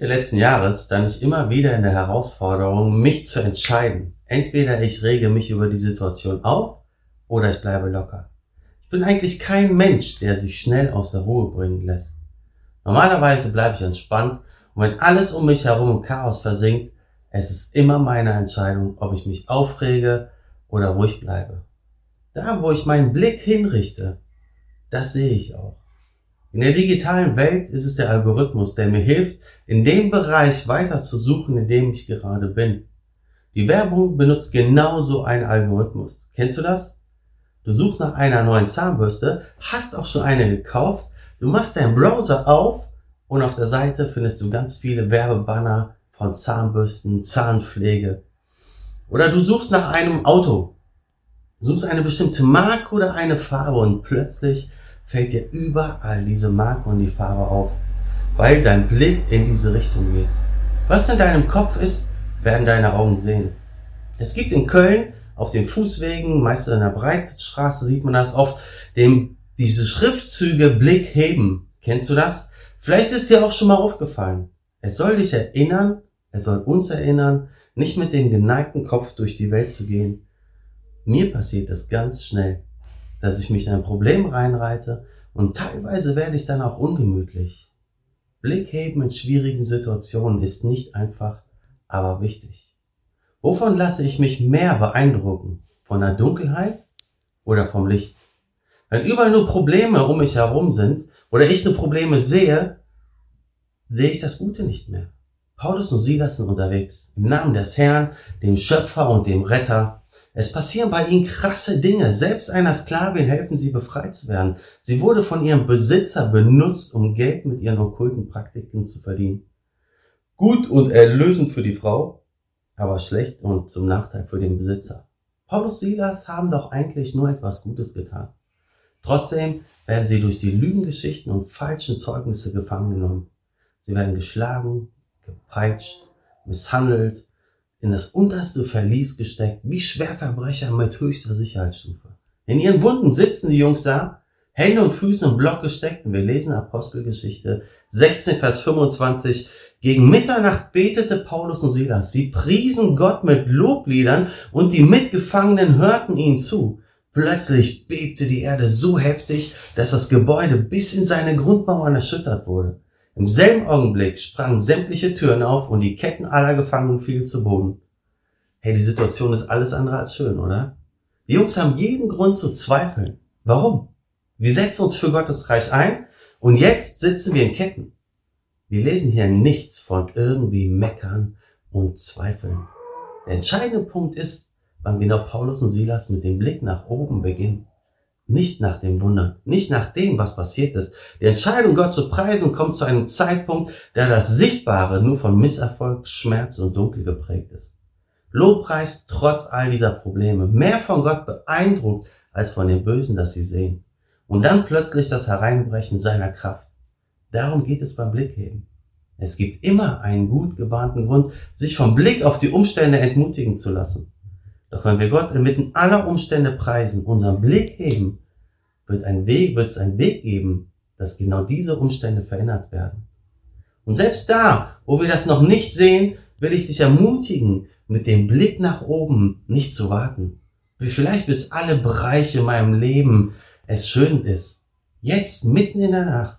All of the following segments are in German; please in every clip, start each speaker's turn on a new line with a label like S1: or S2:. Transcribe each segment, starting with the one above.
S1: der letzten Jahre stand ich immer wieder in der Herausforderung, mich zu entscheiden. Entweder ich rege mich über die Situation auf oder ich bleibe locker. Ich bin eigentlich kein Mensch, der sich schnell aus der Ruhe bringen lässt. Normalerweise bleibe ich entspannt und wenn alles um mich herum im Chaos versinkt, es ist immer meine Entscheidung, ob ich mich aufrege oder ruhig bleibe. Da, wo ich meinen Blick hinrichte, das sehe ich auch. In der digitalen Welt ist es der Algorithmus, der mir hilft, in dem Bereich weiter zu suchen, in dem ich gerade bin. Die Werbung benutzt genauso einen Algorithmus. Kennst du das? Du suchst nach einer neuen Zahnbürste, hast auch schon eine gekauft, du machst deinen Browser auf und auf der Seite findest du ganz viele Werbebanner von Zahnbürsten, Zahnpflege. Oder du suchst nach einem Auto, suchst eine bestimmte Marke oder eine Farbe und plötzlich fällt dir überall diese Marke und die Farbe auf, weil dein Blick in diese Richtung geht. Was in deinem Kopf ist, werden deine Augen sehen. Es gibt in Köln auf den Fußwegen, meist in der Breitstraße sieht man das oft, dem, diese Schriftzüge Blick heben. Kennst du das? Vielleicht ist dir auch schon mal aufgefallen. Es soll dich erinnern, es soll uns erinnern, nicht mit dem geneigten Kopf durch die Welt zu gehen. Mir passiert das ganz schnell dass ich mich in ein Problem reinreite und teilweise werde ich dann auch ungemütlich. Blick heben in schwierigen Situationen ist nicht einfach, aber wichtig. Wovon lasse ich mich mehr beeindrucken? Von der Dunkelheit oder vom Licht? Wenn überall nur Probleme um mich herum sind oder ich nur Probleme sehe, sehe ich das Gute nicht mehr. Paulus und Silas sind unterwegs. Im Namen des Herrn, dem Schöpfer und dem Retter es passieren bei ihnen krasse Dinge. Selbst einer Sklavin helfen sie befreit zu werden. Sie wurde von ihrem Besitzer benutzt, um Geld mit ihren okkulten Praktiken zu verdienen. Gut und erlösend für die Frau, aber schlecht und zum Nachteil für den Besitzer. Paulus Silas haben doch eigentlich nur etwas Gutes getan. Trotzdem werden sie durch die Lügengeschichten und falschen Zeugnisse gefangen genommen. Sie werden geschlagen, gepeitscht, misshandelt in das unterste Verlies gesteckt, wie Schwerverbrecher mit höchster Sicherheitsstufe. In ihren Wunden sitzen die Jungs da, Hände und Füße im Block gesteckt und wir lesen Apostelgeschichte 16, Vers 25. Gegen Mitternacht betete Paulus und Silas. Sie priesen Gott mit Lobliedern und die Mitgefangenen hörten ihnen zu. Plötzlich bebte die Erde so heftig, dass das Gebäude bis in seine Grundmauern erschüttert wurde. Im selben Augenblick sprangen sämtliche Türen auf und die Ketten aller Gefangenen fielen zu Boden. Hey, die Situation ist alles andere als schön, oder? Die Jungs haben jeden Grund zu zweifeln. Warum? Wir setzen uns für Gottes Reich ein und jetzt sitzen wir in Ketten. Wir lesen hier nichts von irgendwie meckern und zweifeln. Der entscheidende Punkt ist, wann genau Paulus und Silas mit dem Blick nach oben beginnen. Nicht nach dem Wunder, nicht nach dem, was passiert ist. Die Entscheidung, Gott zu preisen, kommt zu einem Zeitpunkt, der das Sichtbare nur von Misserfolg, Schmerz und Dunkel geprägt ist. Lobpreis trotz all dieser Probleme, mehr von Gott beeindruckt als von dem Bösen, das sie sehen. Und dann plötzlich das Hereinbrechen seiner Kraft. Darum geht es beim Blickheben. Es gibt immer einen gut gebahnten Grund, sich vom Blick auf die Umstände entmutigen zu lassen. Doch wenn wir Gott inmitten aller Umstände preisen, unseren Blick heben, wird ein Weg, wird es einen Weg geben, dass genau diese Umstände verändert werden. Und selbst da, wo wir das noch nicht sehen, will ich dich ermutigen, mit dem Blick nach oben nicht zu warten. Wie vielleicht bis alle Bereiche in meinem Leben es schön ist. Jetzt mitten in der Nacht,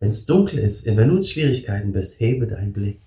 S1: wenn es dunkel ist, wenn du in Schwierigkeiten bist, hebe deinen Blick.